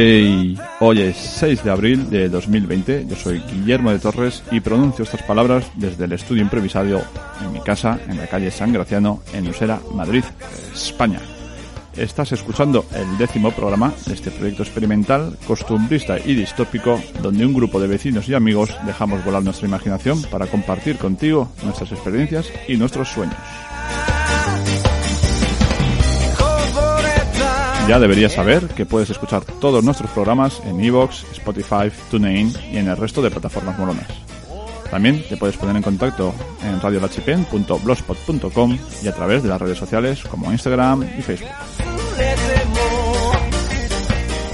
Hoy es 6 de abril de 2020, yo soy Guillermo de Torres y pronuncio estas palabras desde el estudio improvisado en mi casa en la calle San Graciano en Usera, Madrid, España. Estás escuchando el décimo programa de este proyecto experimental, costumbrista y distópico, donde un grupo de vecinos y amigos dejamos volar nuestra imaginación para compartir contigo nuestras experiencias y nuestros sueños. Ya deberías saber que puedes escuchar todos nuestros programas en Evox, Spotify, TuneIn y en el resto de plataformas molonas. También te puedes poner en contacto en radiolachipen.blogspot.com y a través de las redes sociales como Instagram y Facebook.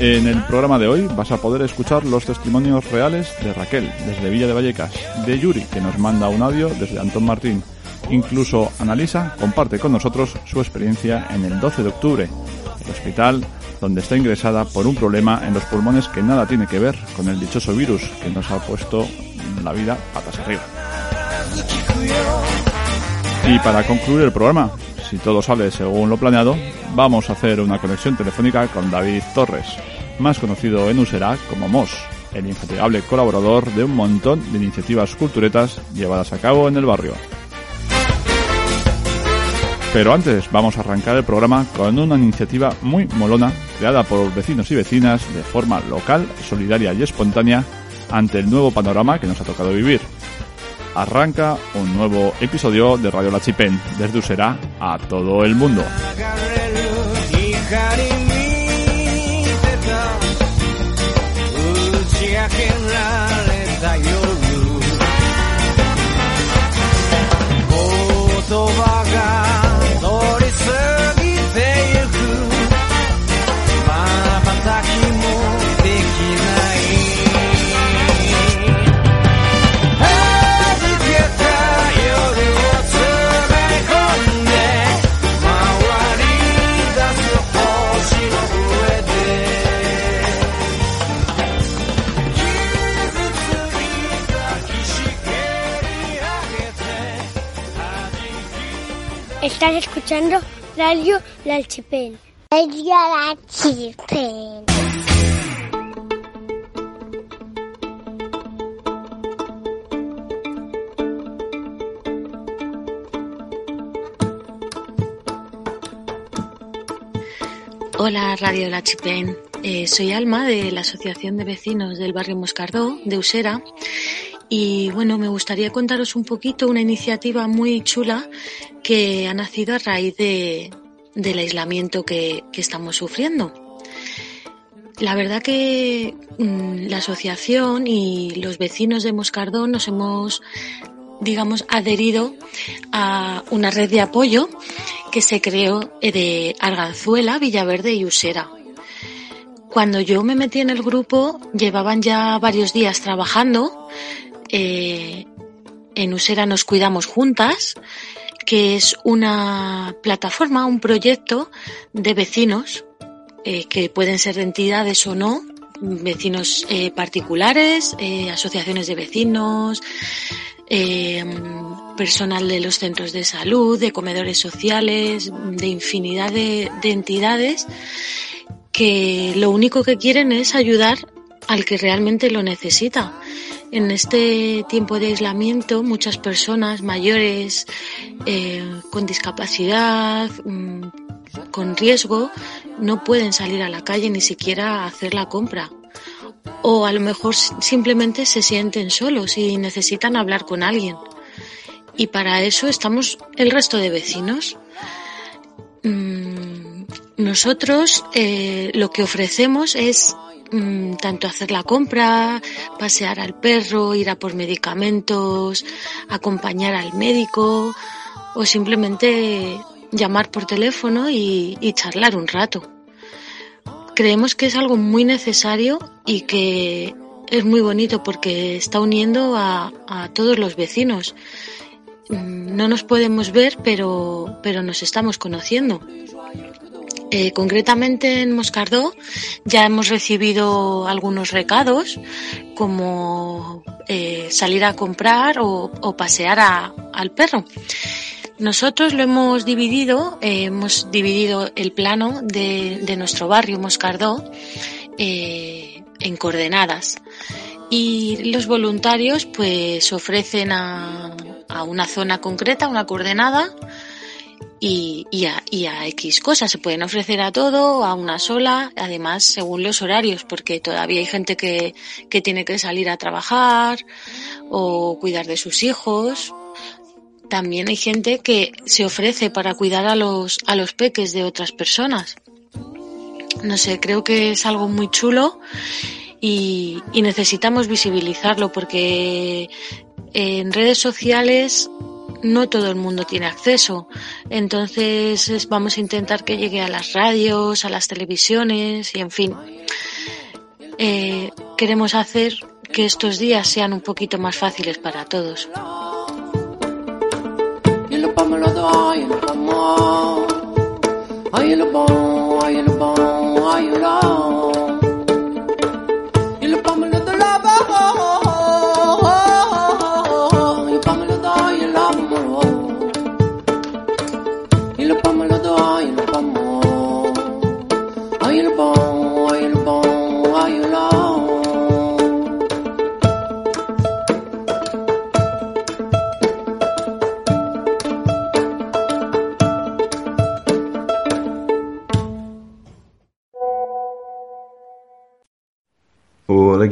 En el programa de hoy vas a poder escuchar los testimonios reales de Raquel desde Villa de Vallecas, de Yuri que nos manda un audio desde Antón Martín. Incluso Analisa comparte con nosotros su experiencia en el 12 de octubre, el hospital donde está ingresada por un problema en los pulmones que nada tiene que ver con el dichoso virus que nos ha puesto la vida patas arriba. Y para concluir el programa, si todo sale según lo planeado, vamos a hacer una conexión telefónica con David Torres, más conocido en Usera como Mos, el infatigable colaborador de un montón de iniciativas culturetas llevadas a cabo en el barrio. Pero antes vamos a arrancar el programa con una iniciativa muy molona creada por vecinos y vecinas de forma local, solidaria y espontánea ante el nuevo panorama que nos ha tocado vivir. Arranca un nuevo episodio de Radio La Chipen desde Usera a todo el mundo. Estás escuchando Radio La Chipen. Radio La Chipen. Hola Radio La Chipen. Eh, soy Alma de la Asociación de Vecinos del Barrio Moscardó de Usera y bueno, me gustaría contaros un poquito una iniciativa muy chula que ha nacido a raíz de, del aislamiento que, que estamos sufriendo. La verdad que mm, la asociación y los vecinos de Moscardón nos hemos, digamos, adherido a una red de apoyo que se creó de Arganzuela, Villaverde y Usera. Cuando yo me metí en el grupo, llevaban ya varios días trabajando. Eh, en Usera nos cuidamos juntas, que es una plataforma, un proyecto de vecinos eh, que pueden ser de entidades o no, vecinos eh, particulares, asociaciones de vecinos, personal de los centros de salud, de comedores sociales, de infinidad de entidades que lo único que quieren es ayudar al que realmente lo necesita. En este tiempo de aislamiento, muchas personas mayores eh, con discapacidad, mm, con riesgo, no pueden salir a la calle ni siquiera a hacer la compra. O a lo mejor simplemente se sienten solos y necesitan hablar con alguien. Y para eso estamos el resto de vecinos. Mm, nosotros eh, lo que ofrecemos es mm, tanto hacer la compra, pasear al perro, ir a por medicamentos, acompañar al médico o simplemente llamar por teléfono y, charlar un rato. Creemos que es algo muy necesario y que es muy bonito porque está uniendo a, a todos los vecinos. Mm, No nos podemos ver, pero, pero nos estamos conociendo. Eh, concretamente en Moscardó ya hemos recibido algunos recados como eh, salir a comprar o, pasear al perro. Nosotros lo hemos dividido, eh, hemos dividido el plano de, nuestro barrio Moscardó en coordenadas. Y los voluntarios pues ofrecen a una zona concreta, una coordenada, y, y, a, y, a, X cosas. Se pueden ofrecer a todo, a una sola, además según los horarios, porque todavía hay gente que, que tiene que salir a trabajar o cuidar de sus hijos. También hay gente que se ofrece para cuidar a los, a los peques de otras personas. No sé, creo que es algo muy chulo y, y necesitamos visibilizarlo porque en redes sociales no todo el mundo tiene acceso. Entonces vamos a intentar que llegue a las radios, a las televisiones y en fin. Eh, queremos hacer que estos días sean un poquito más fáciles para todos.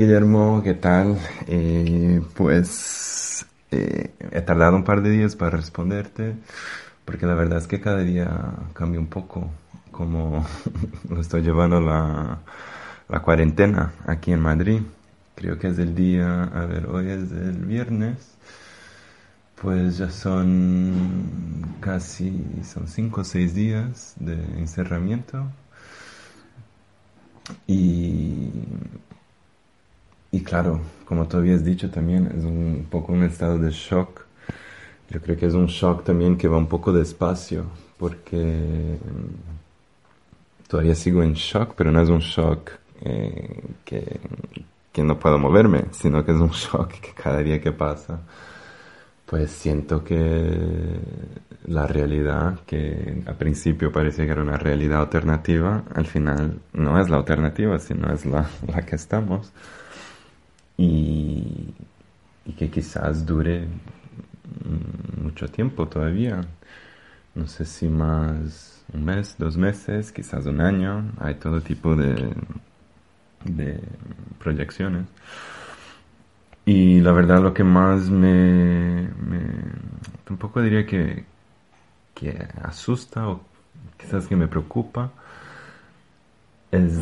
Guillermo, ¿qué tal? Eh, pues eh, he tardado un par de días para responderte, porque la verdad es que cada día cambia un poco cómo lo estoy llevando la, la cuarentena aquí en Madrid. Creo que es el día, a ver, hoy es el viernes, pues ya son casi, son cinco o seis días de encerramiento. Y y claro, como tú habías dicho también, es un poco un estado de shock. Yo creo que es un shock también que va un poco despacio, porque mm, todavía sigo en shock, pero no es un shock eh, que, que no puedo moverme, sino que es un shock que cada día que pasa, pues siento que la realidad, que al principio parecía que era una realidad alternativa, al final no es la alternativa, sino es la, la que estamos y, y que quizás dure mucho tiempo todavía. No sé si más un mes, dos meses, quizás un año. Hay todo tipo de, de proyecciones. Y la verdad lo que más me, me tampoco diría que, que asusta o quizás que me preocupa es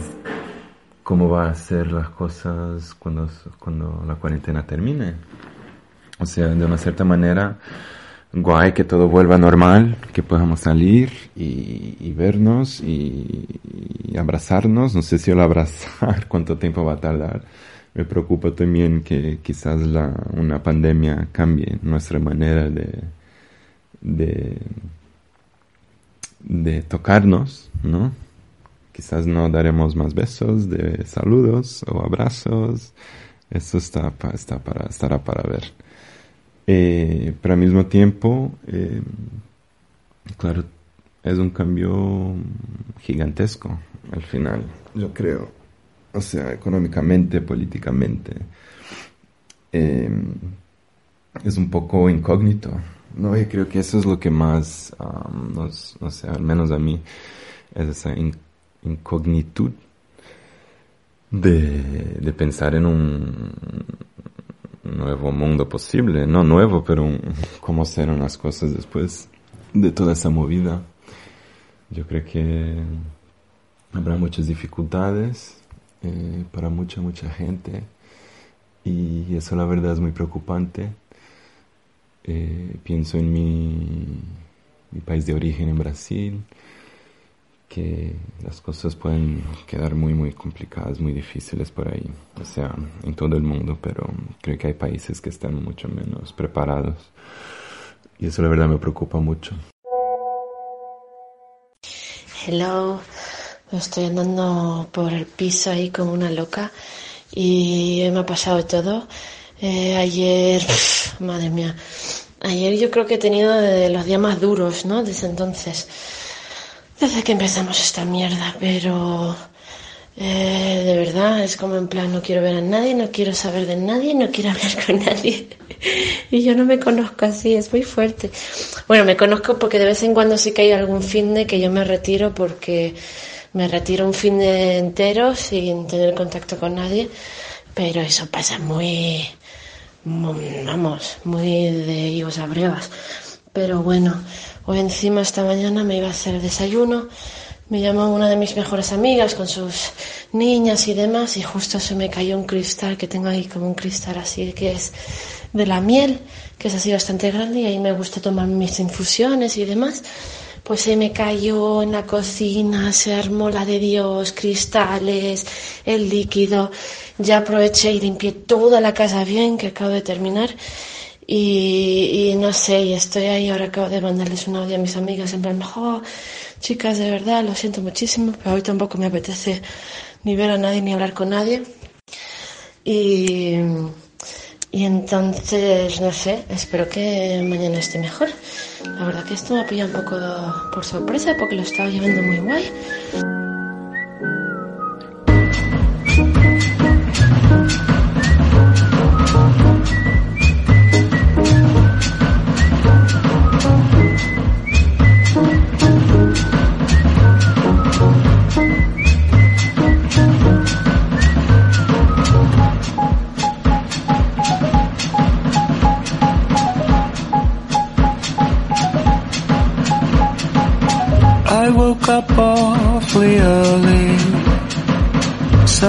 cómo va a ser las cosas cuando, cuando la cuarentena termine. O sea, de una cierta manera, guay que todo vuelva normal, que podamos salir y, vernos y, abrazarnos. No sé si el abrazar, cuánto tiempo va a tardar. Me preocupa también que quizás la, una pandemia cambie nuestra manera de, de, de tocarnos, ¿no? Quizás no daremos más besos de saludos o abrazos. Eso está, está para, estará para ver. Eh, pero al mismo tiempo, eh, claro, es un cambio gigantesco al final, yo creo. O sea, económicamente, políticamente. Eh, es un poco incógnito. No, y creo que eso es lo que más, um, nos, no sé, al menos a mí, es esa incógnita incognitud de, de, pensar en un nuevo mundo posible, no nuevo, pero cómo serán las cosas después de toda esa movida. Yo creo que habrá muchas dificultades eh, para mucha, mucha gente y eso la verdad es muy preocupante. Eh, pienso en mi país de origen, en Brasil, que las cosas pueden quedar muy, muy complicadas, muy difíciles por ahí, o sea, en todo el mundo, pero creo que hay países que están mucho menos preparados y eso la verdad me preocupa mucho. Hello, estoy andando por el piso ahí como una loca y me ha pasado todo. Eh, ayer, madre mía, ayer yo creo que he tenido de los días más duros, ¿no? Desde entonces desde que empezamos esta mierda, pero Eh, de verdad, es como en plan, no quiero ver a nadie, no quiero saber de nadie, no quiero hablar con nadie. y yo no me conozco así, es muy fuerte. Bueno, me conozco porque de vez en cuando sí que hay algún fin de que yo me retiro porque me retiro un fin de entero sin tener contacto con nadie, pero eso pasa muy, vamos, muy de higos a brevas. Pero bueno, hoy encima esta mañana me iba a hacer desayuno, me llamó una de mis mejores amigas con sus niñas y demás y justo se me cayó un cristal que tengo ahí como un cristal así que es de la miel, que es así bastante grande y ahí me gusta tomar mis infusiones y demás. Pues se me cayó en la cocina, se armó la de Dios, cristales, el líquido. Ya aproveché y limpié toda la casa bien, que acabo de terminar. Y, no sé, y estoy ahí, ahora acabo de mandarles un audio a mis amigas en plan, oh, chicas, de verdad, lo siento muchísimo, pero hoy tampoco me apetece ni ver a nadie ni hablar con nadie. Y, y entonces, no sé, espero que mañana esté mejor. La verdad que esto me ha pillado un poco por sorpresa porque lo estaba llevando muy guay.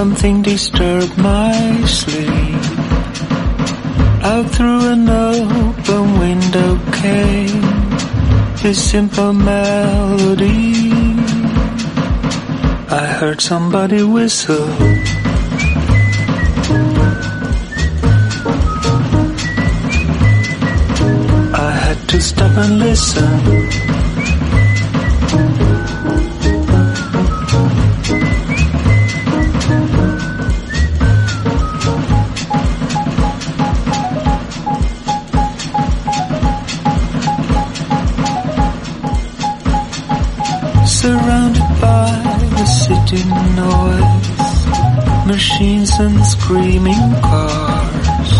Something disturbed my sleep. Out through an open window came this simple melody. I heard somebody whistle. I had to stop and listen. Screaming cars.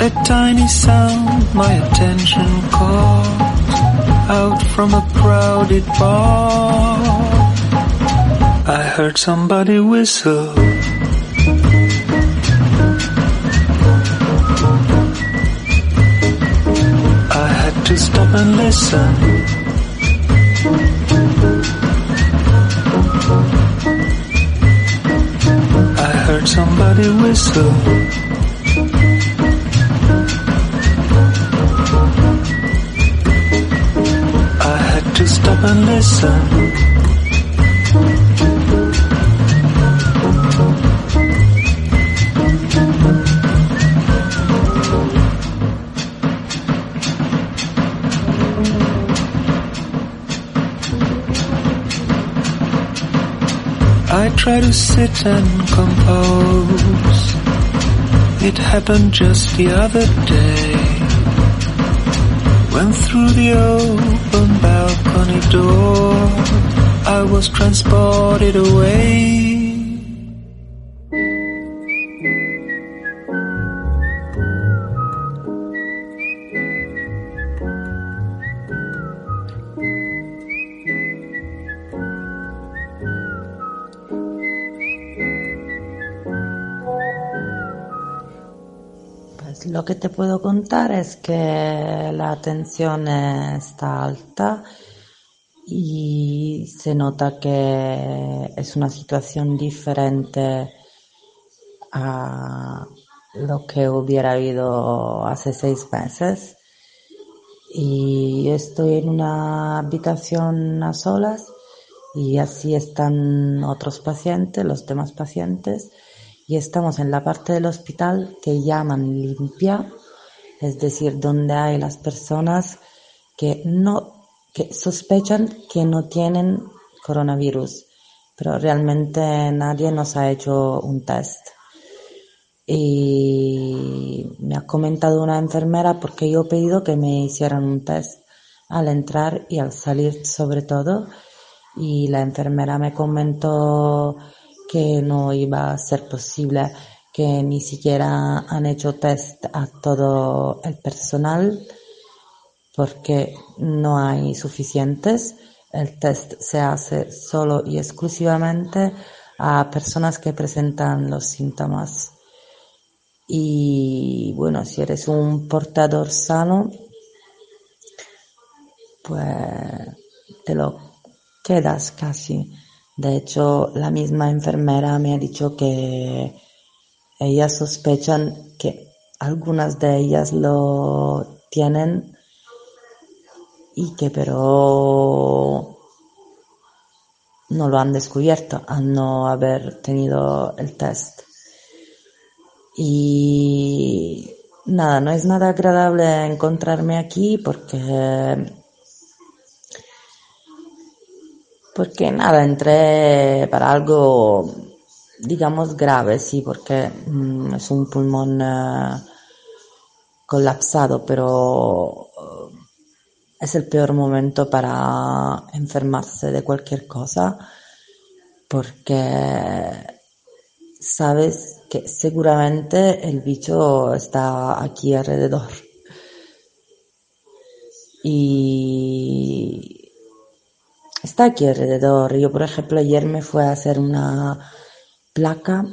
A tiny sound my attention caught out from a crowded bar. I heard somebody whistle. I had to stop and listen. Somebody whistle. I had to stop and listen. Try to sit and compose. It happened just the other day. When through the open balcony door, I was transported away. Te puedo contar es que la tensión está alta y se nota que es una situación diferente a lo que hubiera habido hace seis meses. Y estoy en una habitación a solas y así están otros pacientes, los demás pacientes y estamos en la parte del hospital que llaman limpia, es decir, donde hay las personas que no, que sospechan que no tienen coronavirus, pero realmente nadie nos ha hecho un test. Y me ha comentado una enfermera porque yo he pedido que me hicieran un test al entrar y al salir sobre todo. Y la enfermera me comentó que no iba a ser posible, que ni siquiera han hecho test a todo el personal porque no hay suficientes. El test se hace solo y exclusivamente a personas que presentan los síntomas. Y bueno, si eres un portador sano, pues te lo quedas casi. De hecho, la misma enfermera me ha dicho que ellas sospechan que algunas de ellas lo tienen y que pero no lo han descubierto al no haber tenido el test. Y nada, no es nada agradable encontrarme aquí porque porque nada, entré para algo digamos grave, sí, porque mm, es un pulmón eh, colapsado, pero es el peor momento para enfermarse de cualquier cosa porque sabes que seguramente el bicho está aquí alrededor. Y está aquí alrededor. Yo, por ejemplo, ayer me fui a hacer una placa.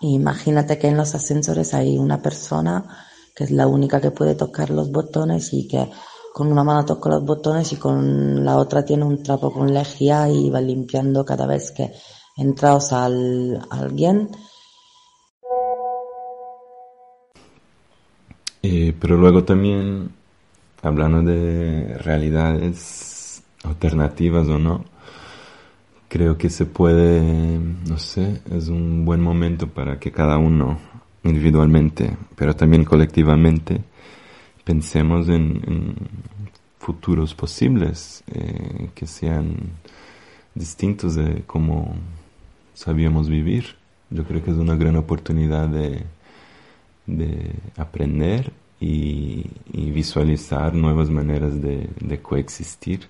Imagínate que en los ascensores hay una persona que es la única que puede tocar los botones y que con una mano toca los botones y con la otra tiene un trapo con lejía y va limpiando cada vez que entra al, alguien. Eh, pero luego también, hablando de realidades alternativas o no, creo que se puede, no sé, es un buen momento para que cada uno individualmente, pero también colectivamente, pensemos en, futuros posibles eh, que sean distintos de cómo sabíamos vivir. Yo creo que es una gran oportunidad de, de aprender y, visualizar nuevas maneras de, coexistir,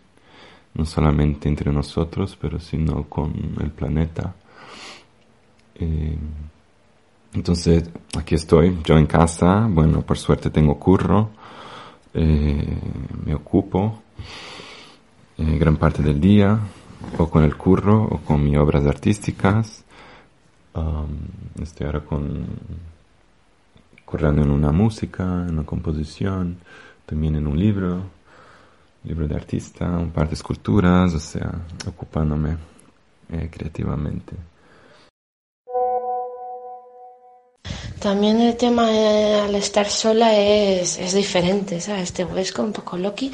no solamente entre nosotros, pero sino con el planeta. Eh, entonces, aquí estoy, yo en casa, bueno, por suerte tengo curro, eh, me ocupo eh, gran parte del día o con el curro o con mis obras artísticas. estoy ahora con corriendo en una música, en una composición, también en un libro, libro de artista, un par de esculturas, o sea, ocupándome eh, creativamente. También el tema al estar sola es, es diferente, ¿sabes? Te vuelves un poco loqui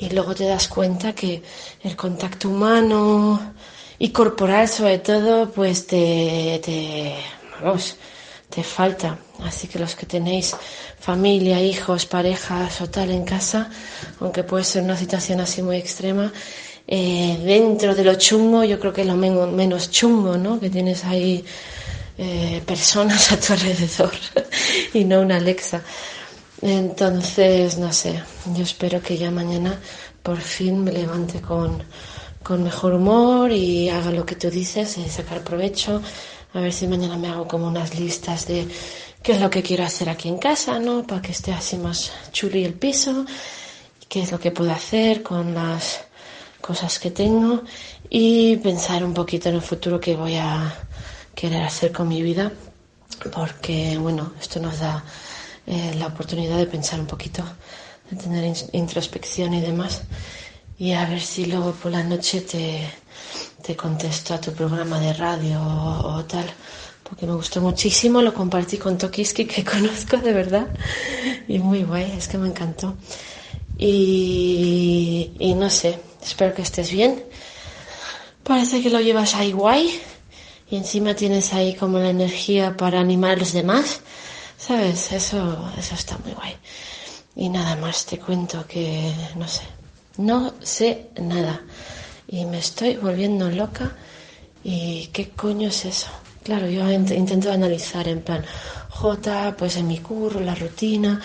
y luego te das cuenta que el contacto humano y corporal sobre todo, pues te, te, vamos, te falta. Así que los que tenéis familia, hijos, parejas o tal en casa, aunque puede ser una situación así muy extrema, eh, dentro de lo chungo, yo creo que es lo menos chungo, ¿no? Que tienes ahí eh, personas a tu alrededor y no una Alexa. Entonces, no sé, yo espero que ya mañana por fin me levante con, con mejor humor y haga lo que tú dices, sacar provecho. A ver si mañana me hago como unas listas de qué es lo que quiero hacer aquí en casa, ¿no? Para que esté así más chuli el piso, qué es lo que puedo hacer con las cosas que tengo y pensar un poquito en el futuro que voy a querer hacer con mi vida, porque bueno, esto nos da eh, la oportunidad de pensar un poquito, de tener introspección y demás, y a ver si luego por la noche te, te contesto a tu programa de radio o, tal, porque me gustó muchísimo, lo compartí con Tokiski, que conozco de verdad, y muy guay, es que me encantó. Y, no sé, espero que estés bien. Parece que lo llevas ahí guay y encima tienes ahí como la energía para animar a los demás, ¿sabes? Eso, eso está muy guay. Y nada más, te cuento que no sé, no sé nada. Y me estoy volviendo loca. ¿Y qué coño es eso? Claro, yo intento analizar en plan, J, pues en mi curro, la rutina,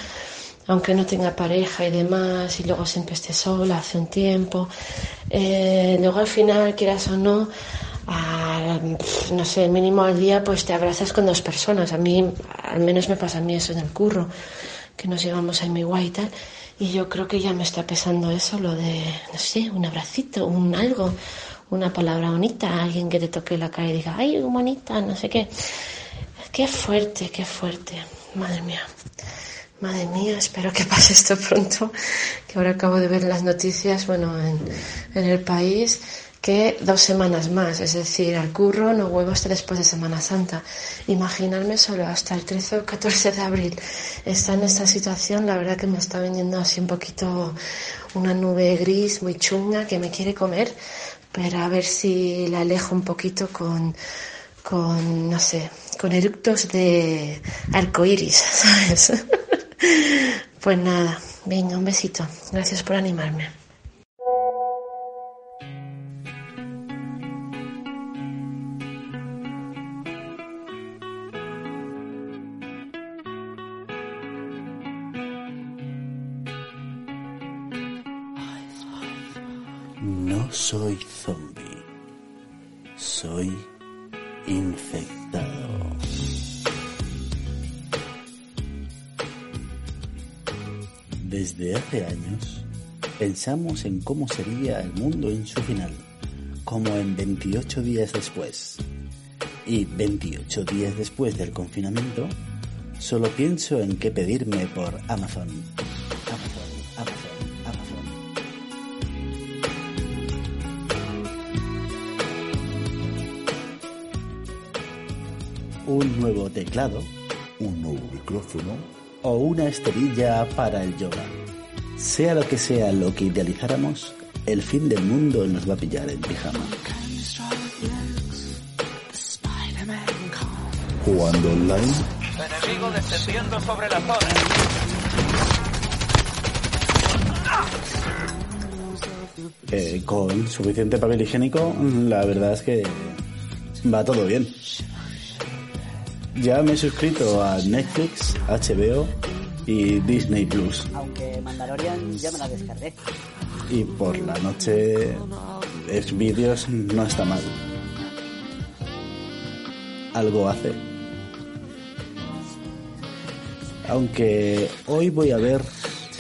aunque no tenga pareja y demás, y luego siempre esté sola hace un tiempo. Eh, luego al final, quieras o no, no sé, mínimo al día, pues te abrazas con dos personas. A mí, al menos me pasa a mí eso en el curro, que nos llevamos a mi guay y tal. Y yo creo que ya me está pesando eso, lo de, no sé, un abracito, un algo, una palabra bonita, alguien que te toque la cara y diga, ay, bonita, no sé qué. Qué fuerte, qué fuerte. Madre mía. Madre mía, espero que pase esto pronto, que ahora acabo de ver las noticias, bueno, en, en el país que dos semanas más, es decir, al curro no vuelvo hasta después de Semana Santa. Imaginarme solo hasta el 13 o 14 de abril está en esta situación, la verdad que me está vendiendo así un poquito una nube gris muy chunga que me quiere comer, pero a ver si la alejo un poquito con, con no sé, con eructos de arcoiris, ¿sabes? pues nada, venga, un besito. Gracias por animarme. Soy zombie. Soy infectado. Desde hace años pensamos en cómo sería el mundo en su final, como en 28 días después. Y 28 días después del confinamiento, solo pienso en qué pedirme por Amazon un nuevo teclado, un nuevo micrófono o una esterilla para el yoga. Sea lo que sea lo que idealizáramos, el fin del mundo nos va a pillar en pijama. Jugando online. Enemigo descendiendo sobre la zona. Eh, con suficiente papel higiénico, la verdad es que va todo bien. Ya me he suscrito a Netflix, HBO y Disney Plus. Aunque Mandalorian ya me la descargué. Y por la noche es vídeos no está mal. Algo hace. Aunque hoy voy a ver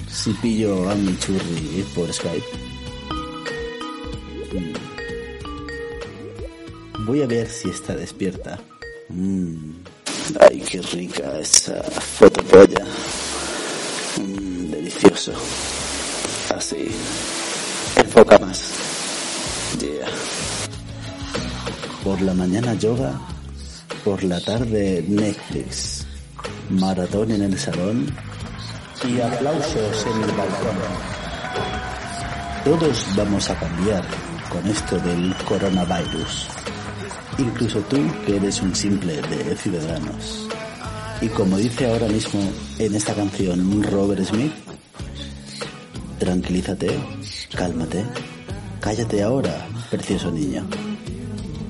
si pillo a mi churri por Skype. Mm. Voy a ver si está despierta. Mm. Qué rica esa fotopolla. Mm, delicioso. Así. Enfoca más. Yeah. Por la mañana yoga, por la tarde Netflix, maratón en el salón y aplausos en el balcón. Todos vamos a cambiar con esto del coronavirus incluso tú que eres un simple de Ciudadanos. Y como dice ahora mismo en esta canción Robert Smith, tranquilízate, cálmate, cállate ahora, precioso niño.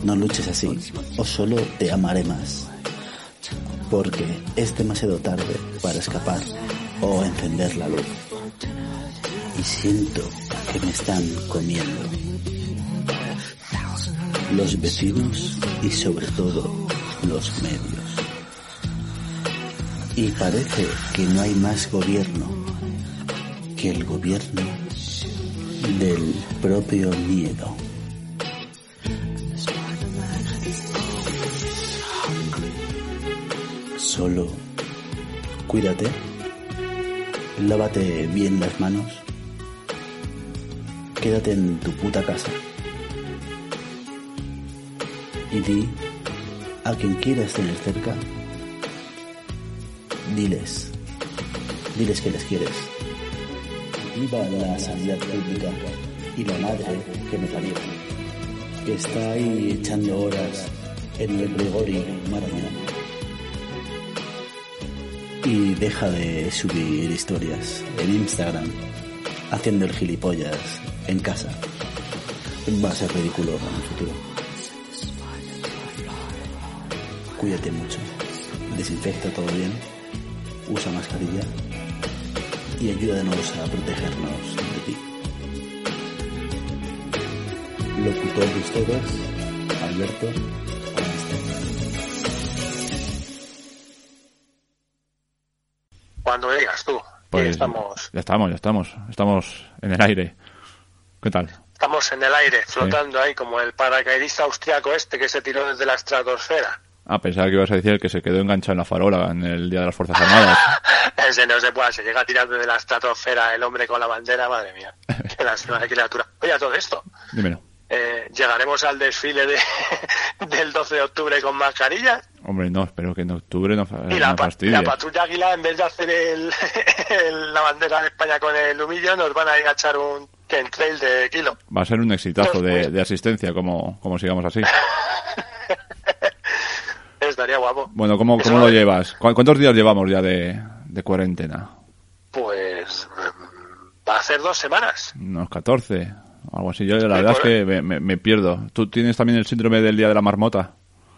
No luches así, o solo te amaré más. Porque es demasiado tarde para escapar o encender la luz. Y siento que me están comiendo los vecinos y sobre todo los medios. Y parece que no hay más gobierno que el gobierno del propio miedo. Solo cuídate, lávate bien las manos, quédate en tu puta casa y di a quien quieras tener cerca, diles, diles que les quieres. Viva la sanidad pública y la madre que me parió, que está ahí echando horas en el Gregorio Maradona. Y deja de subir historias en Instagram haciendo el gilipollas en casa. Va a ser ridículo en el futuro cuídate mucho, desinfecta todo bien, usa mascarilla y ayúdanos a protegernos de ti. Locutor de ustedes, Alberto Cuando digas tú. Pues estamos, ya estamos, ya estamos. Estamos en el aire. ¿Qué tal? estamos en el aire, flotando ahí, como el paracaidista austriaco este que se tiró desde la estratosfera. Ah, pensaba que ibas a decir el que se quedó enganchado en la farola en el Día de las Fuerzas Armadas. Ese no se puede, se llega a tirar desde la estratosfera el hombre con la bandera, madre mía. Qué lástima de criatura. Oye, a todo esto. Dímelo. Eh, ¿Llegaremos al desfile de, del 12 de octubre con mascarillas? Hombre, no, espero que en octubre no, Y la, pa- la patrulla águila, en vez de hacer el, el- la bandera de España con el humillo, nos van a ir a echar un trail de kilo. Va a ser un exitazo de, de asistencia, como, como sigamos así. Estaría guapo. Bueno, ¿cómo, cómo lo llevas? ¿Cu- ¿Cuántos días llevamos ya de, de cuarentena? Pues mm, va a ser dos semanas. Unos 14, o algo así. Yo la verdad es que me, me- me pierdo. ¿Tú tienes también el síndrome del Día de la Marmota?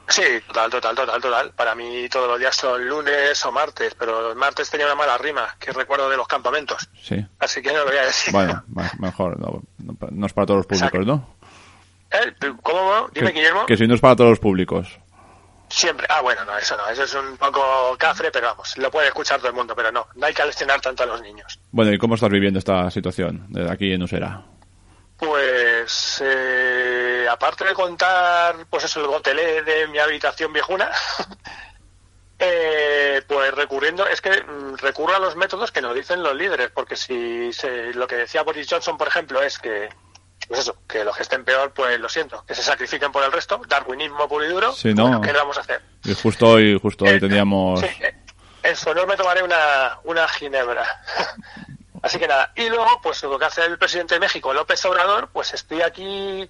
Sí, total, total, total, total. Para mí todos los días son lunes o martes, pero los martes tenía una mala rima que recuerdo de los campamentos. Sí. Así que no lo voy a decir. Bueno, mejor. No, no- no es para todos los públicos, ¿no? ¿Eh? ¿Cómo? Dime, Que, Guillermo. que si no es para todos los públicos. Siempre. Ah, bueno, no, eso no. Eso es un poco cafre, pero vamos, lo puede escuchar todo el mundo, pero no. No hay que aleccionar tanto a los niños. Bueno, ¿y cómo estás viviendo esta situación desde aquí en Usera? Pues, eh, aparte de contar, pues eso, el gotelé de mi habitación viejuna, eh, pues recurriendo, es que mm, recurro a los métodos que nos dicen los líderes, porque si se- lo que decía Boris Johnson, por ejemplo, es que, pues eso, que los que estén peor, pues lo siento, que se sacrifiquen por el resto, darwinismo puro y duro, Sí, ¿no? bueno, ¿qué le vamos a hacer? Y justo hoy, justo hoy Eh, teníamos... Sí, eh, en su honor me tomaré una, una ginebra. Así que nada. Y luego, pues lo que hace el presidente de México, López Obrador, pues estoy aquí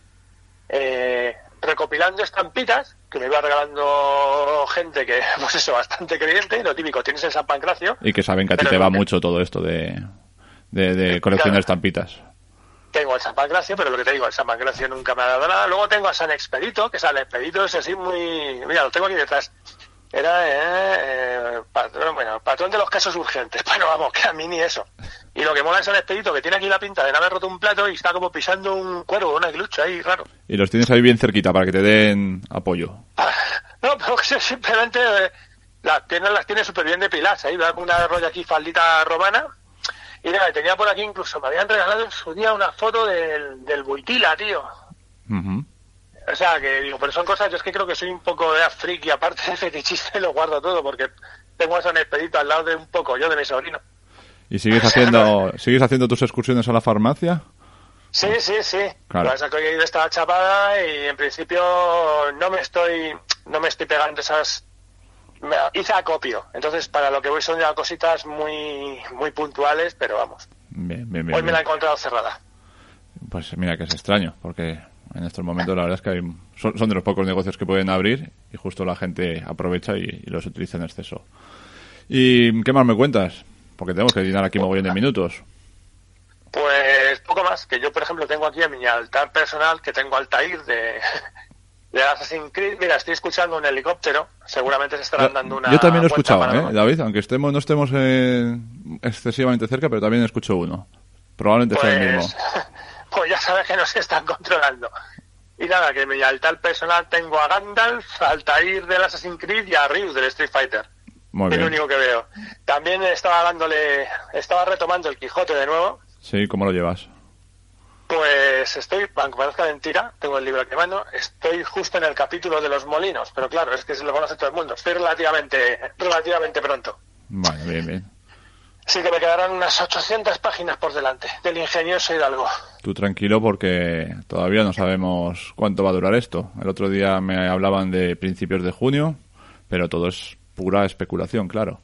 eh, recopilando estampitas que me iba regalando gente que, pues eso, bastante creyente, lo típico, tienes el San Pancracio, Y que saben que a ti te va que- mucho todo esto de, de, de coleccionar estampitas. Tengo el San Pancracio, pero lo que te digo, el San Pancracio nunca me ha dado nada. Luego tengo a San Expedito, que San Expedito es así muy... Mira, lo tengo aquí detrás. Era eh, eh, patrón, bueno, patrón de los casos urgentes. Bueno, vamos, que a mí ni eso. Y lo que mola es San Expedito, que tiene aquí la pinta de no haber roto un plato y está como pisando un cuervo, un aguilucho ahí raro. Y los tienes ahí bien cerquita para que te den apoyo. No, pero simplemente eh, las tiene, las tiene súper bien depiladas. Ahí una rolla aquí, faldita romana. Y nada, tenía por aquí incluso, me habían regalado en su día una foto del, del Buitila, tío. Ujú. O sea, que digo, pero son cosas, yo es que creo que soy un poco de friki, aparte de fetichista, y lo guardo todo, porque tengo a San Expedito al lado de un poco yo, de mi sobrino. ¿Y sigues haciendo, sigues haciendo tus excursiones a la farmacia? Sí, sí, sí. Claro. Lo que pasa es que hoy he ido esta chapada y en principio no me estoy, no me estoy pegando esas... me- hice acopio, entonces para lo que voy son ya cositas muy, muy puntuales, pero vamos. Bien, bien, bien. Hoy me la he encontrado cerrada. Pues mira que es extraño, porque en estos momentos la verdad es que hay- son, son de los pocos negocios que pueden abrir y justo la gente aprovecha y, y los utiliza en exceso. ¿Y qué más me cuentas? Porque tenemos que llenar aquí mogollón de minutos. Pues poco más, que yo por ejemplo tengo aquí en mi altar personal, que tengo Altair de, de Assassin's Creed. Mira, estoy escuchando un helicóptero, seguramente se estarán dando una... Yo también lo para- ¿eh, David? Aunque estemos no estemos eh, excesivamente cerca, pero también escucho uno. Probablemente sea el mismo. Pues, pues ya sabes que nos están controlando. Y nada, que en mi altar personal tengo a Gandalf, a Altair del Assassin's Creed y a Ryu del Street Fighter. Muy es lo bien. único que veo. También estaba dándole, estaba retomando el Quijote de nuevo. Sí, ¿cómo lo llevas? Pues estoy, aunque parezca mentira, tengo el libro aquí a mano, estoy justo en el capítulo de los molinos, pero claro, es que se lo conoce todo el mundo. Estoy relativamente, relativamente pronto. Bueno, bien, bien. Así que me quedarán unas 800 páginas por delante del ingenioso Hidalgo. Tú tranquilo porque todavía no sabemos cuánto va a durar esto. El otro día me hablaban de principios de junio, pero todo es pura especulación, claro.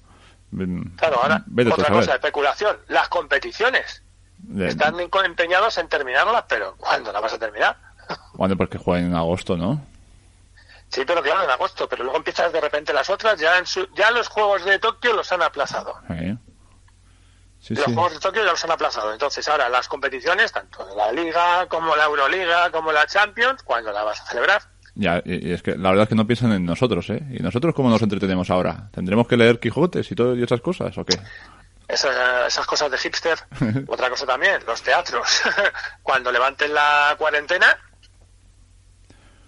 Claro, ahora, Vete otra cosa, especulación. Las competiciones. De- Están empeñados en terminarlas, pero ¿cuándo las vas a terminar? Bueno, porque juegan en agosto, ¿no? Sí, pero claro, en agosto, pero luego empiezas de repente las otras, ya, en su- ya los Juegos de Tokio los han aplazado. Sí. Sí, los sí. Juegos de Tokio ya los han aplazado. Entonces ahora las competiciones, tanto de la Liga como la Euroliga como la Champions, ¿cuándo la vas a celebrar? Ya, y y es que la verdad es que no piensan en nosotros, ¿eh? ¿Y nosotros cómo nos entretenemos ahora? ¿Tendremos que leer Quijotes y todo y esas cosas o qué? Esa- esas cosas de hipster. Otra cosa también, los teatros. Cuando levanten la cuarentena,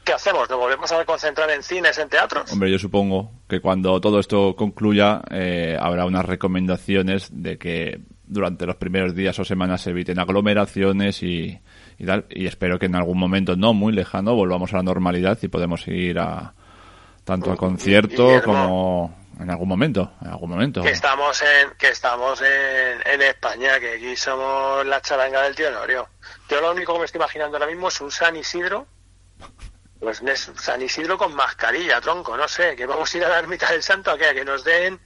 ¿qué hacemos? ¿Nos volvemos a concentrar en cines, en teatros? Hombre, yo supongo que cuando todo esto concluya eh, habrá unas recomendaciones de que durante los primeros días o semanas se eviten aglomeraciones y, y tal. Y espero que en algún momento no muy lejano volvamos a la normalidad y podemos ir a tanto a concierto como en algún momento, en algún momento. Que estamos en, que estamos en, en España, que aquí somos la charanga del tío Norio. Yo lo único que me estoy imaginando ahora mismo es un San Isidro pues es San Isidro con mascarilla, tronco, no sé, que vamos a ir a la ermita del santo a que, a que nos den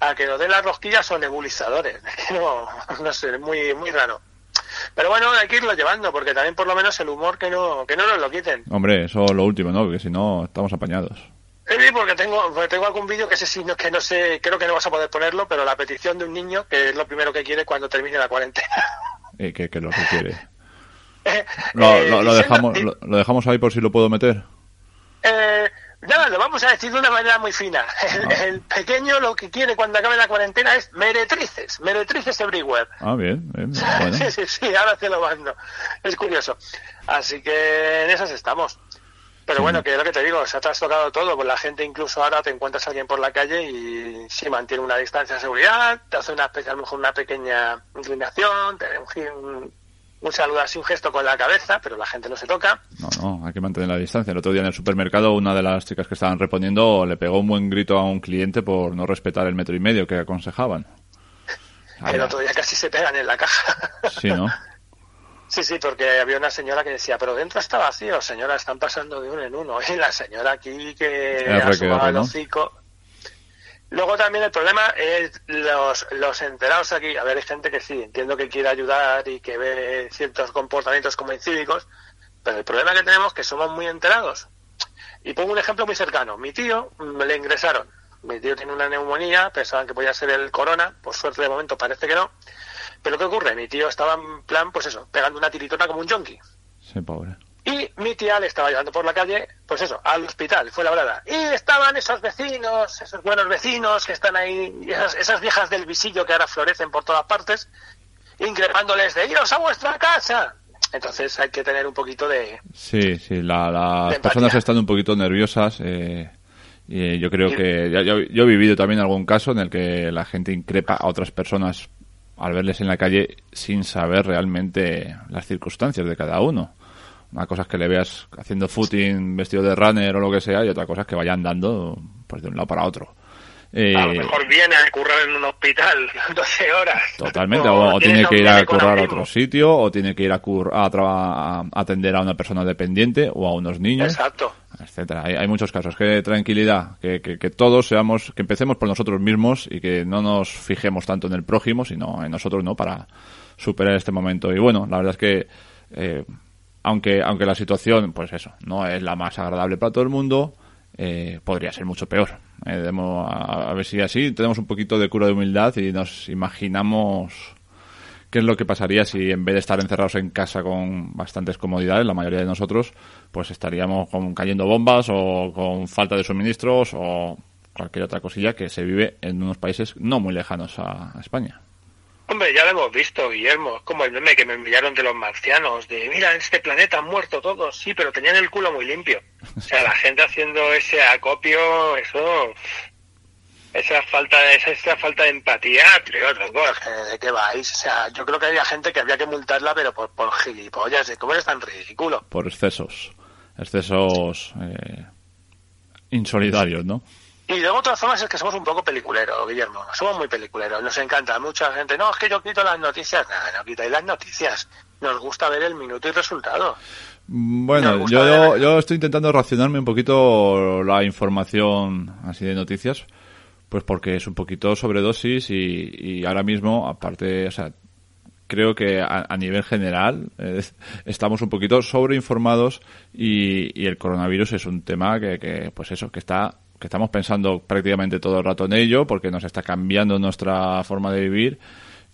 a que nos den las rosquillas o nebulizadores. No, no sé, muy, muy raro. Pero bueno, hay que irlo llevando, porque también por lo menos el humor que no, que no nos lo quiten. Hombre, eso es lo último, ¿no? Porque si no, estamos apañados. Sí, porque tengo, porque tengo algún vídeo que ese sí, no, que no sé, creo que no vas a poder ponerlo, pero la petición de un niño, que es lo primero que quiere cuando termine la cuarentena. Eh, que, que lo que quiere. Lo, lo, lo dejamos, lo, lo dejamos ahí por si lo puedo meter. Eh, nada, lo vamos a decir de una manera muy fina. El, el pequeño lo que quiere cuando acabe la cuarentena es meretrices, meretrices everywhere. Ah, bien, bien. Bueno. Sí, sí, sí, ahora te lo mando. Es curioso. Así que en esas estamos. Pero bueno, que es lo que te digo, se ha trastocado todo. Pues la gente incluso ahora te encuentras a alguien por la calle y si mantiene una distancia de seguridad, te hace una a lo mejor una pequeña inclinación, te un, un saludo así, un gesto con la cabeza, pero la gente no se toca. No, no, hay que mantener la distancia. El otro día en el supermercado una de las chicas que estaban reponiendo le pegó un buen grito a un cliente por no respetar el metro y medio que aconsejaban. El otro día casi se pegan en la caja. Sí, ¿no? Sí, sí, porque había una señora que decía, pero dentro está vacío, señora, están pasando de uno en uno. Y la señora aquí que RQR, asomaba el hocico. Luego también el problema es los, los enterados aquí. A ver, hay gente que sí, entiendo que quiere ayudar y que ve ciertos comportamientos como incívicos, pero el problema que tenemos es que somos muy enterados. Y pongo un ejemplo muy cercano. Mi tío me le ingresaron. Mi tío tiene una neumonía, pensaban que podía ser el corona, por suerte de momento parece que no. Pero ¿qué ocurre? Mi tío estaba en plan, pues eso, pegando una tiritona como un yonki. Sí, pobre. Y mi tía le estaba llevando por la calle, pues eso, al hospital, fue la brada. Y estaban esos vecinos, esos buenos vecinos que están ahí, esas, esas viejas del visillo que ahora florecen por todas partes, increpándoles de iros a vuestra casa. Entonces hay que tener un poquito de... Sí, sí, la- las empatía. personas están un poquito nerviosas. Eh, y yo creo que yo, yo he vivido también algún caso en el que la gente increpa a otras personas al verles en la calle sin saber realmente las circunstancias de cada uno. Una cosa es que le veas haciendo footing vestido de runner o lo que sea y otra cosa es que vaya andando pues de un lado para otro. Eh, A lo mejor viene a currar en un hospital 12 horas. Totalmente, O tiene que ir a currar a otro sitio, o tiene que ir a, cur- a, a atender a una persona dependiente o a unos niños, Exacto. Etcétera. Hay, hay muchos casos. Que tranquilidad, que, que, que todos seamos, que empecemos por nosotros mismos y que no nos fijemos tanto en el prójimo, sino en nosotros, ¿no? Para superar este momento. Y bueno, la verdad es que, eh, aunque, aunque la situación, pues eso, no es la más agradable para todo el mundo, eh, podría ser mucho peor. Eh, a, a ver si así tenemos un poquito de cura de humildad y nos imaginamos qué es lo que pasaría si en vez de estar encerrados en casa con bastantes comodidades, la mayoría de nosotros, pues estaríamos con, cayendo bombas o con falta de suministros o cualquier otra cosilla que se vive en unos países no muy lejanos a, España. Hombre, ya lo hemos visto, Guillermo. Es como el meme que me enviaron de los marcianos, de mira, en este planeta han muerto todos, sí, pero tenían el culo muy limpio. O sea, la gente haciendo ese acopio, eso... Esa falta de, esa, esa falta de empatía, ¿de qué vais? O sea, yo creo que había gente que había que multarla, pero por, por gilipollas, ¿de ¿cómo eres tan ridículo? Por excesos, excesos eh, insolidarios, ¿no? Y luego, de todas formas, es que somos un poco peliculeros, Guillermo. Somos muy peliculeros. Nos encanta. Mucha gente, no, es que yo quito las noticias. Nada, no quitáis las noticias. Nos gusta ver el minuto y resultado. Me Bueno, yo, ver- yo estoy intentando racionarme un poquito la información así de noticias, pues porque es un poquito sobredosis y, y ahora mismo, aparte, o sea, creo que a, a nivel general eh, estamos un poquito sobreinformados y, y el coronavirus es un tema que, que, pues eso, que está que estamos pensando prácticamente todo el rato en ello porque nos está cambiando nuestra forma de vivir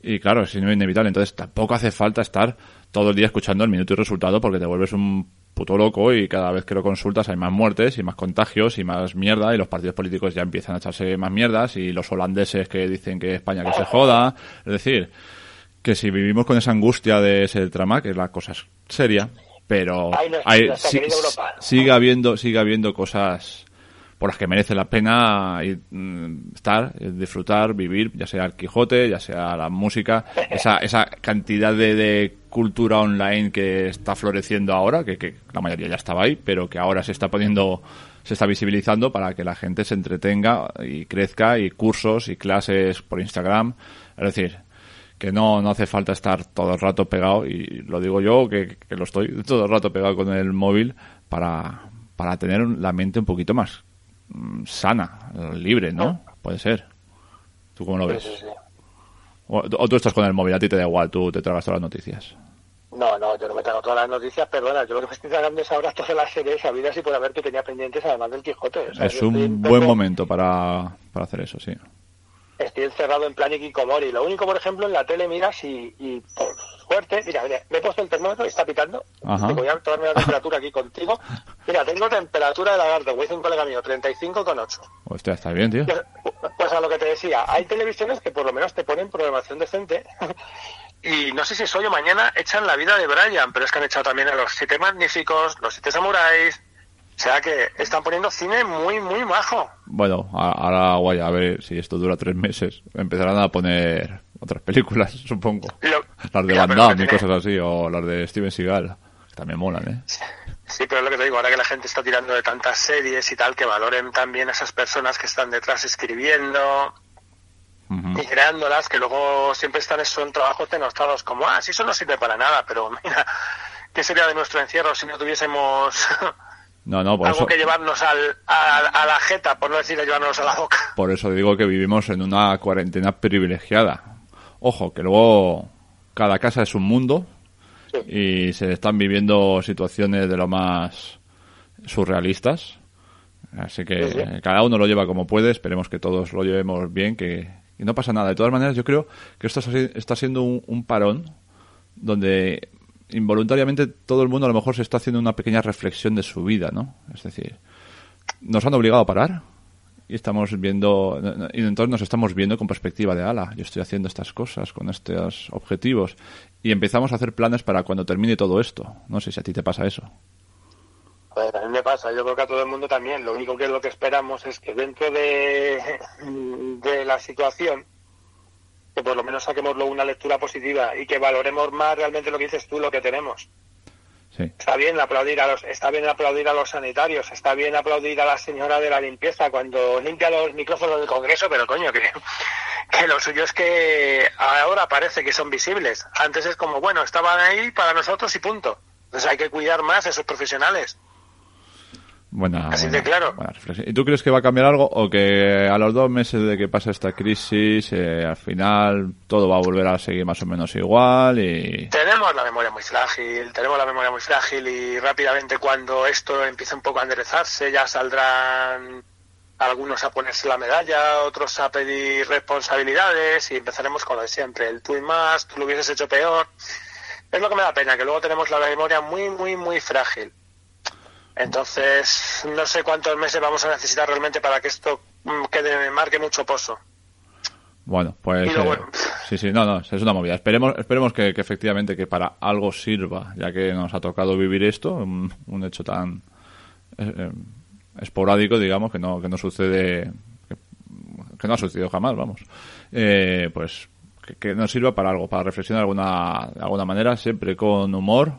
y claro, es inevitable. Entonces tampoco hace falta estar todo el día escuchando el minuto y resultado porque te vuelves un puto loco y cada vez que lo consultas hay más muertes y más contagios y más mierda y los partidos políticos ya empiezan a echarse más mierdas y los holandeses que dicen que España que se joda. Es decir, que si vivimos con esa angustia de ese trama, que la cosa es seria, pero hay- sigue habiendo sigue habiendo cosas por las que merece la pena ir, mm, estar, disfrutar, vivir, ya sea el Quijote, ya sea la música, esa, esa cantidad de, de cultura online que está floreciendo ahora, que, que la mayoría ya estaba ahí, pero que ahora se está poniendo, se está visibilizando para que la gente se entretenga y crezca, y cursos y clases por Instagram. Es decir, que no, no hace falta estar todo el rato pegado, y lo digo yo, que, que lo estoy todo el rato pegado con el móvil para, para tener la mente un poquito más sana, libre, ¿no? Puede ser. ¿Tú cómo lo ves? Sí, sí, sí. O, o tú estás con el móvil, a ti te da igual, tú te tragas todas las noticias. No, no, yo no me trago todas las noticias, perdona, yo lo que me estoy tragando es ahora todas las series sabidas y por haber que tenía pendientes además del Quijote. O sea, es un poco- buen momento para, para hacer eso, sí. Estoy encerrado en plan Ikikomori. Lo único, por ejemplo, en la tele miras y, y por suerte, mira, mira, me he puesto el termómetro y está. Ajá. Te voy a tomarme la temperatura aquí contigo. Mira, tengo temperatura de lagarto, como dice un colega mío, 35,8. Hostia, está bien, tío. Pues a lo que te decía, hay televisiones que por lo menos te ponen programación decente. Y no sé si es hoy o mañana echan la vida de Brian, pero es que han echado también a los siete magníficos, los siete samuráis. O sea que están poniendo cine muy, muy majo. Bueno, ahora guay, a ver si esto dura tres meses. Empezarán a poner otras películas, supongo. Lo- Las de Van Damme y tiene- cosas así, o las de Steven Seagal, que también molan, ¿eh? Sí, pero es lo que te digo, ahora que la gente está tirando de tantas series y tal, que valoren también a esas personas que están detrás escribiendo y creándolas, que luego siempre están en trabajos denostados, como, ah, si eso no sirve para nada, pero mira, ¿qué sería de nuestro encierro si no tuviésemos No, no, por algo eso, que llevarnos al, a, a la jeta, por no decir llevarnos a la boca? por eso digo que vivimos en una cuarentena privilegiada. Ojo, que luego cada casa es un mundo y se están viviendo situaciones de lo más surrealistas. Así que Sí, sí. cada uno lo lleva como puede, esperemos que todos lo llevemos bien, que, y no pasa nada. De todas maneras, yo creo que esto está siendo un, un parón donde involuntariamente todo el mundo a lo mejor se está haciendo una pequeña reflexión de su vida, ¿no? Es decir, nos han obligado a parar y estamos viendo y entonces nos estamos viendo con perspectiva de ala yo estoy haciendo estas cosas con estos objetivos y empezamos a hacer planes para cuando termine todo esto no sé si a ti te pasa eso Joder, a mí me pasa, yo creo que a todo el mundo también. Lo único que lo que esperamos es que dentro de, de la situación, que por lo menos saquemos luego una lectura positiva y que valoremos más realmente lo que dices tú, lo que tenemos. sí Está bien aplaudir a los, está bien aplaudir a los sanitarios, está bien aplaudir a la señora de la limpieza cuando limpia los micrófonos del Congreso, pero coño, que, que lo suyo es que ahora parece que son visibles. Antes es como, bueno, estaban ahí para nosotros y punto. Entonces hay que cuidar más a esos profesionales. Buena, Así buena- de claro. buena reflexión. y tú crees que va a cambiar algo o que a los dos meses de que pasa esta crisis eh, al final todo va a volver a seguir más o menos igual y Tenemos la memoria muy frágil, tenemos la memoria muy frágil y rápidamente cuando esto empiece un poco a enderezarse ya saldrán algunos a ponerse la medalla, otros a pedir responsabilidades y empezaremos con lo de siempre, el tú y más, tú lo hubieses hecho peor. Es lo que me da pena, que luego tenemos la memoria muy, muy, muy frágil. Entonces, no sé cuántos meses vamos a necesitar realmente para que esto mm, quede, marque mucho pozo. Bueno, pues luego- eh, sí, sí, no, no, es una movida. Esperemos, esperemos que, que efectivamente que para algo sirva, ya que nos ha tocado vivir esto, un, un hecho tan eh, eh, esporádico, digamos, que no, que no sucede, que, que no ha sucedido jamás, vamos. Eh, pues que, que nos sirva para algo, para reflexionar de alguna, de alguna manera, siempre con humor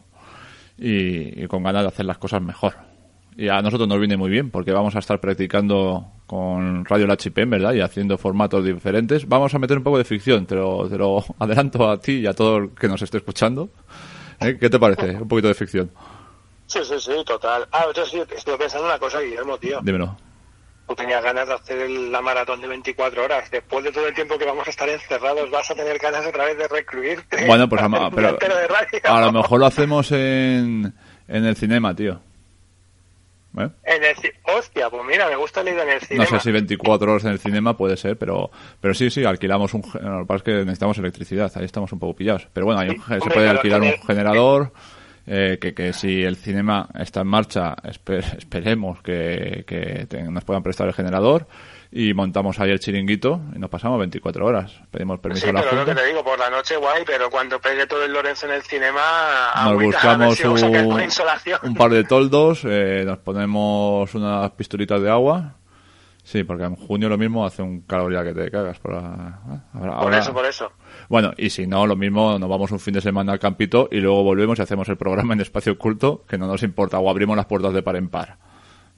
y, y con ganas de hacer las cosas mejor. Y a nosotros nos viene muy bien porque vamos a estar practicando con Radio La Chipen, ¿verdad? Y haciendo formatos diferentes. Vamos a meter un poco de ficción, te lo, te lo adelanto a ti y a todo el que nos esté escuchando. ¿Eh? ¿Qué te parece? Un poquito de ficción. Sí, sí, sí, total. Ah, yo sí, estuve pensando una cosa, Guillermo, tío. Dímelo. Tú tenías ganas de hacer la maratón de 24 horas. Después de todo el tiempo que vamos a estar encerrados, vas a tener ganas otra vez de recluirte. Bueno, pues a, pero a lo mejor lo hacemos en, en el cinema, tío. ¿Eh? En el Hostia, pues mira, me gusta idea en el No cinema. sé si 24 horas en el cinema puede ser, pero pero sí, sí, alquilamos un... Lo que pasa es que necesitamos electricidad, ahí estamos un poco pillados. Pero bueno, hay un se puede alquilar un generador eh, que, que si el cinema está en marcha, esper- esperemos que, que te- nos puedan prestar el generador y montamos ahí el chiringuito y nos pasamos 24 horas. Pedimos permiso Sí, a la pero lo que Junta. te digo, por la noche guay, pero cuando pegue todo el Lorenzo en el cinema, Nos agüita, buscamos si un, un par de toldos, eh, nos ponemos unas pistolitas de agua. Sí, porque en junio lo mismo hace un calor ya que te cagas. Por, la- ahora- Por ahora- eso, por eso. Bueno, y si no, lo mismo, nos vamos un fin de semana al campito y luego volvemos y hacemos el programa en espacio oculto, que no nos importa, o abrimos las puertas de par en par.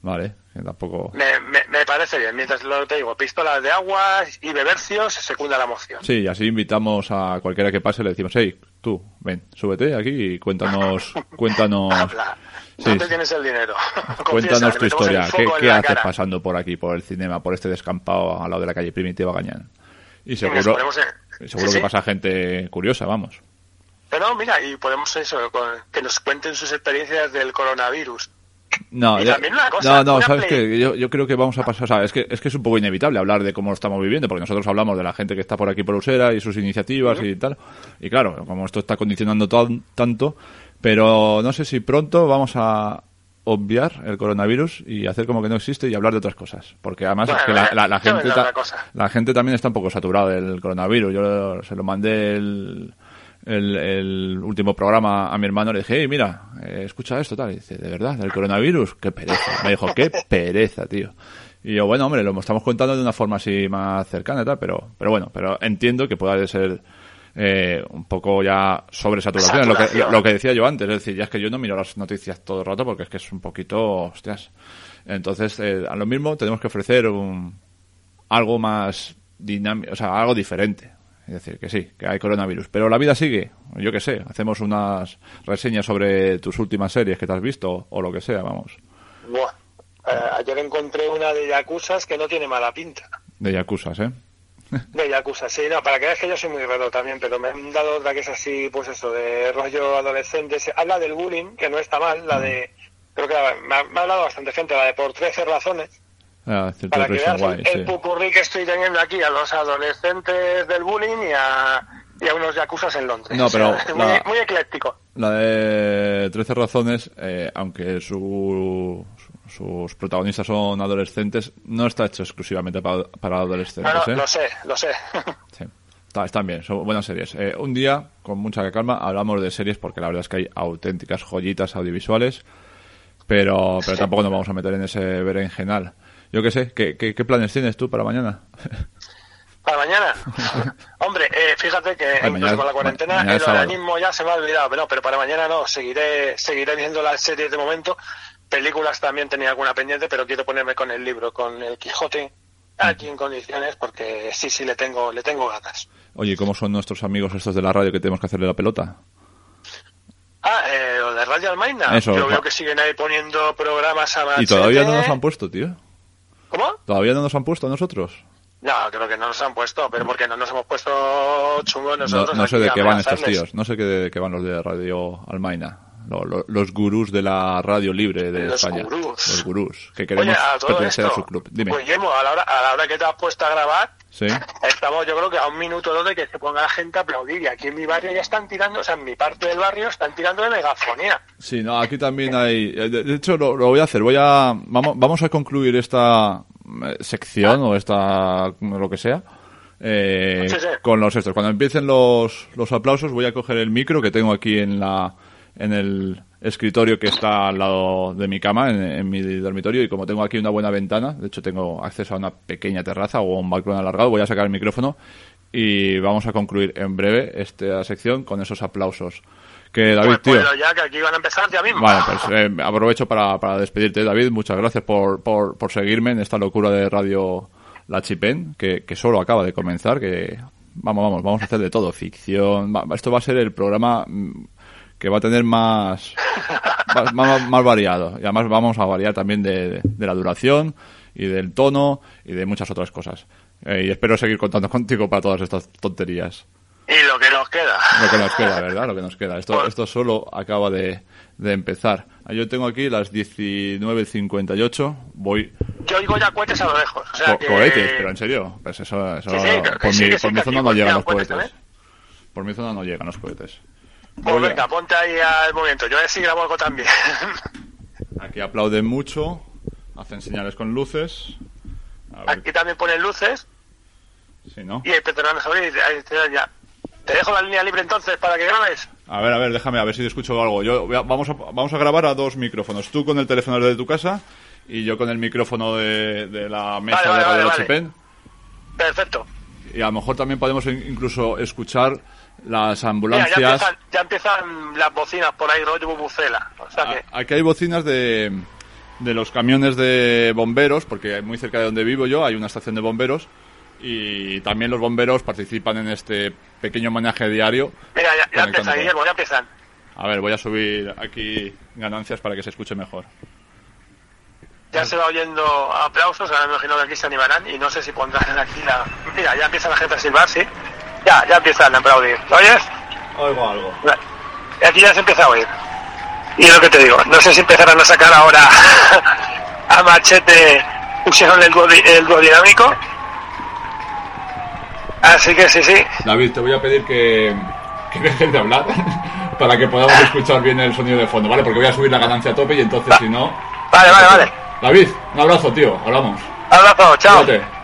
Vale, que tampoco... Me, me, me parece bien. Mientras lo te digo, pistolas de agua y bebercios, secunda la moción. Sí, y así invitamos a cualquiera que pase, le decimos, hey, tú, ven, súbete aquí y cuéntanos, cuéntanos, Habla. Sí, ¿Dónde sí. tienes el dinero? Cuéntanos tu historia, ¿qué, qué haces cara. pasando por aquí, por el cinema, por este descampado al lado de la calle Primitiva Gañán? Y seguro, en- seguro Sí, que pasa gente curiosa, vamos. Pero mira, y podemos eso, que nos cuenten sus experiencias del coronavirus. No, ya- una cosa, no, no, una sabes que yo, yo creo que vamos a pasar, o sea, es que es que es un poco inevitable hablar de cómo lo estamos viviendo, porque nosotros hablamos de la gente que está por aquí por Usera y sus iniciativas y tal, y claro, como esto está condicionando tan- tanto, pero no sé si pronto vamos a obviar el coronavirus y hacer como que no existe y hablar de otras cosas, porque además es que la, la- la Bueno, gente ta- la gente también está un poco saturada del coronavirus. Yo se lo mandé el, el, el último programa a mi hermano, le dije, hey, mira, eh, escucha esto, tal. Y dice, ¿de verdad? ¿Del coronavirus? Qué pereza. Me dijo, qué pereza, tío. Y yo, bueno, hombre, lo estamos contando de una forma así más cercana y tal, pero, pero bueno, pero entiendo que pueda ser eh, un poco ya sobresaturación, es lo que, Saturación. lo que decía yo antes, es decir, ya es que yo no miro las noticias todo el rato porque es que es un poquito, hostias. Entonces, eh, a lo mismo tenemos que ofrecer un, algo más dinámico, o sea, algo diferente. Es decir, que sí, que hay coronavirus. Pero la vida sigue. Yo qué sé, hacemos unas reseñas sobre tus últimas series que te has visto o lo que sea, vamos. Buah. Eh, ayer encontré una de Yakuzas que no tiene mala pinta. De Yakuzas, ¿eh? De Yakuza, sí, no, para que veas que yo soy muy raro también, pero me han dado otra que es así, pues eso, de rollo adolescente. Se- Habla del bullying, que no está mal, la de, creo que me ha, me ha hablado bastante gente, la de por 13 razones, Ah, para que veas el, sí. pupurrí que estoy teniendo aquí a los adolescentes del bullying y a, y a unos Yakuzas en Londres. No, O sea, pero muy, muy ecléctico. La de 13 razones, eh, aunque su- sus protagonistas son adolescentes, no está hecho exclusivamente para, para adolescentes. No, no, ¿eh? lo sé, lo sé. Sí. Está- están bien, son buenas series. Eh, un día, con mucha calma, hablamos de series porque la verdad es que hay auténticas joyitas audiovisuales, pero, pero tampoco nos vamos a meter en ese berenjenal. Yo qué sé, ¿qué, qué, qué planes tienes tú para mañana? ¿Para mañana? Hombre, eh, fíjate que incluso mañana- con la cuarentena el organismo ya se me ha olvidado, pero no, pero para mañana no, seguiré, seguiré viendo las series de momento. Películas también tenía alguna pendiente, pero quiero ponerme con el libro, con el Quijote, aquí en condiciones, porque sí, sí, le tengo, le tengo ganas. Oye, ¿cómo son nuestros amigos estos de la radio que tenemos que hacerle la pelota? Ah, eh, lo de Radio Almaina. Eso, Yo veo que siguen ahí poniendo programas a Y todavía no nos han puesto, tío. ¿Cómo? ¿Todavía no nos han puesto a nosotros? No, creo que no nos han puesto, pero porque no nos hemos puesto chungos No, nosotros. no sé aquí de qué van estos tíos. No sé de qué van los de Radio Almaina. Lo- lo- los gurús de la radio libre de Los España. gurús. Los gurús. Que queremos Oye, a todo pertenecer esto, a su club. Dime. Pues, Guillermo, a la, hora, a la hora que te has puesto a grabar, Sí. estamos yo creo que a un minuto o dos de que se ponga la gente a aplaudir. Y aquí en mi barrio ya están tirando, o sea, en mi parte del barrio están tirando de megafonía. Sí, no, aquí también hay. eh, De, hecho, lo, lo voy a hacer. Voy a. Vamos, vamos a concluir esta eh, sección o esta. lo que sea. eh, Sí, sí. Con los estos. Cuando empiecen los, los aplausos, voy a coger el micro que tengo aquí en la. En el escritorio que está al lado de mi cama, en, en mi dormitorio, y como tengo aquí una buena ventana, de hecho tengo acceso a una pequeña terraza o a un balcón alargado, voy a sacar el micrófono y vamos a concluir en breve esta sección con esos aplausos. Que David, Pues tío. puedo ya, que aquí van a empezar ya mismo. Vale, pues eh, aprovecho para, para despedirte, David. Muchas gracias por, por, por seguirme en esta locura de Radio La Chipen, que, que solo acaba de comenzar, que vamos, vamos, vamos a hacer de todo, ficción. esto va a ser el programa mm, que va a tener más, más, más- más variado. Y además vamos a variar también de, de- de la duración y del tono y de muchas otras cosas. Eh, y espero seguir contando contigo para todas estas tonterías. Y lo que nos queda. Lo que nos queda, ¿verdad? Lo que nos queda. Esto, esto solo acaba de, de empezar. Yo tengo aquí las 19.58. Voy Yo oigo ya cohetes a lo lejos. O sea co- que... cohetes, pero en serio. Pues eso, eso Sí, sí, por mi, por mi zona no llegan los cohetes cohetes. Por mi zona no llegan los cohetes. Pues Voy venga, ponte ahí al movimiento. Yo a ver si grabo algo también. Aquí aplauden mucho, hacen señales con luces. A ver Aquí también ponen luces si no. y. Ahí está ya. Te dejo la línea libre entonces para que grabes. A ver, a ver, déjame a ver si te escucho algo. Yo voy vamos a vamos a grabar a dos micrófonos. Tú con el teléfono de tu casa y yo con el micrófono de, de la mesa Vale, de Radio vale, vale. Perfecto. Y a lo mejor también podemos in- incluso escuchar las Mira, ya ambulancias. empiezan, ya empiezan las bocinas por ahí, rollo bubucela. O sea que, Aquí hay bocinas de, de los camiones de bomberos, porque muy cerca de donde vivo yo hay una estación de bomberos y también los bomberos participan en este pequeño homenaje diario. mira, ya, ya empiezan. Guillermo, ya empiezan. A ver, voy a subir aquí ganancias para que se escuche mejor. Ya se va oyendo aplausos, ahora me imagino que aquí se animarán y no sé si pondrán aquí la... Mira, ya empieza la gente a silbar, sí. Ya, ya empiezan a aplaudir. ¿Lo oyes? Oigo algo. Aquí ya se empieza a oír. Y es lo que te digo, no sé si empezarán a sacar ahora a machete pusieron el, el duodinámico. Así que sí, sí. David, te voy a pedir que, que dejes de hablar para que podamos escuchar bien el sonido de fondo, ¿vale? Porque voy a subir la ganancia a tope y entonces si no... Vale, vale, vale. David, un abrazo, tío. Hablamos. Abrazo, chao. Cuídate.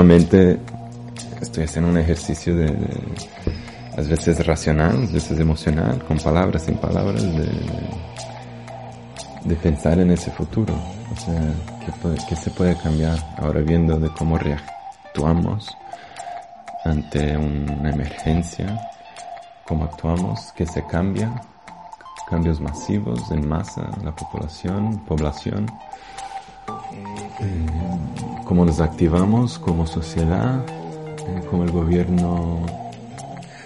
Continuamente estoy haciendo un ejercicio de, de- a veces racional, a veces emocional, con palabras, sin palabras, de, de pensar en ese futuro. O sea, ¿qué, puede- qué se puede cambiar ahora viendo de cómo reactuamos ante una emergencia? ¿Cómo actuamos? ¿Qué se cambia? Cambios masivos en masa, la población, población. Eh, cómo nos activamos como sociedad, eh, cómo el gobierno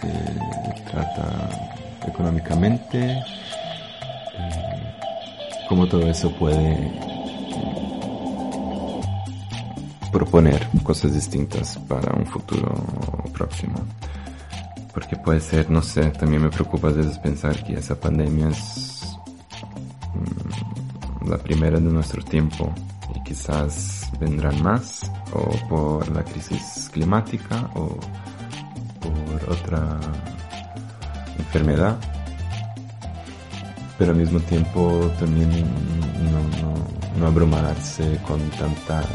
eh, trata económicamente, cómo todo eso puede proponer cosas distintas para un futuro próximo. Porque puede ser, no sé, también me preocupa a veces pensar que esa pandemia es mm, la primera de nuestro tiempo quizás vendrán más o por la crisis climática o por otra enfermedad. Pero al mismo tiempo también no, no, no abrumarse con tantas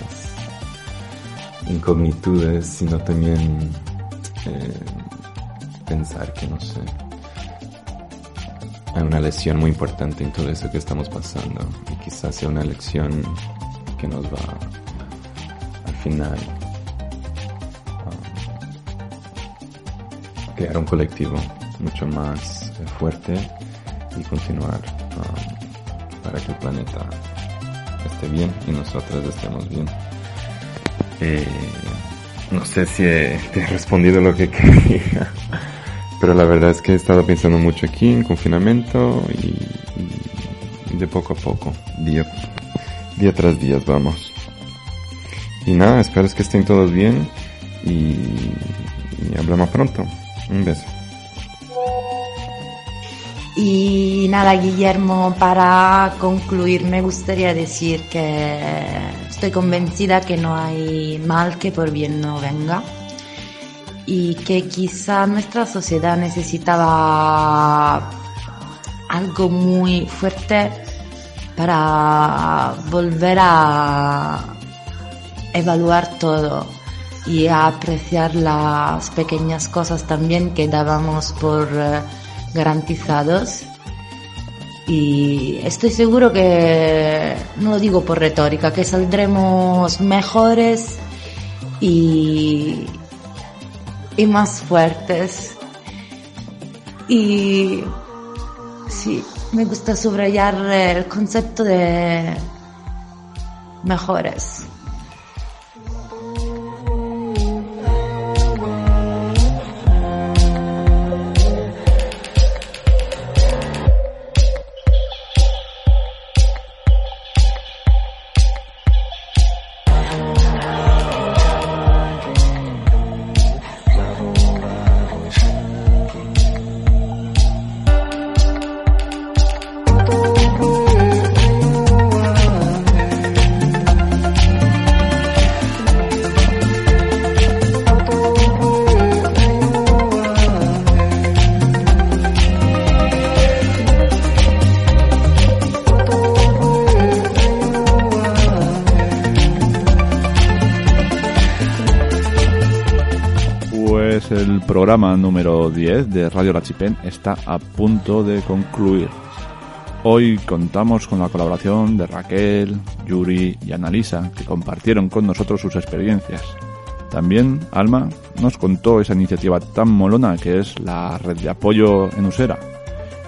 incognitudes sino también eh, pensar que no sé hay una lección muy importante en todo eso que estamos pasando. Y quizás sea una lección que nos va al final crear un colectivo mucho más eh, fuerte y continuar um, para que el planeta esté bien y nosotros estemos bien. Eh, no sé si he, te he respondido lo que quería, pero la verdad es que he estado pensando mucho aquí en confinamiento y, de poco a poco, día, día tras día vamos. Y nada, espero que estén todos bien y, y hablamos pronto. Un beso. Y nada, Guillermo, para concluir me gustaría decir que estoy convencida que no hay mal que por bien no venga y que quizá nuestra sociedad necesitaba algo muy fuerte para volver a evaluar todo y a apreciar las pequeñas cosas también que dábamos por eh, garantizados. Y estoy seguro que, no lo digo por retórica, que saldremos mejores y, y más fuertes. Y sí, me gusta subrayar el concepto de mejores. Programa número 10 de Radio La Chipén está a punto de concluir. Hoy contamos con la colaboración de Raquel, Yuri y Analisa, que compartieron con nosotros sus experiencias. También Alma nos contó esa iniciativa tan molona que es la red de apoyo en Usera.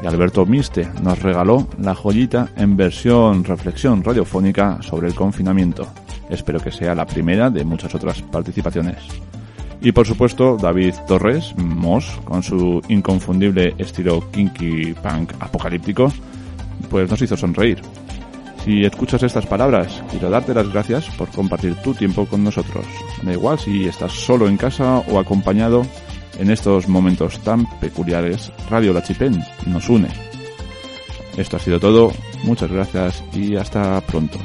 Y Alberto Miste nos regaló la joyita en versión reflexión radiofónica sobre el confinamiento. Espero que sea la primera de muchas otras participaciones. Y por supuesto, David Torres, Moss, con su inconfundible estilo kinky punk apocalíptico, pues nos hizo sonreír. Si escuchas estas palabras, quiero darte las gracias por compartir tu tiempo con nosotros. Da igual si estás solo en casa o acompañado en estos momentos tan peculiares, Radio La Chipén nos une. Esto ha sido todo, muchas gracias y hasta pronto.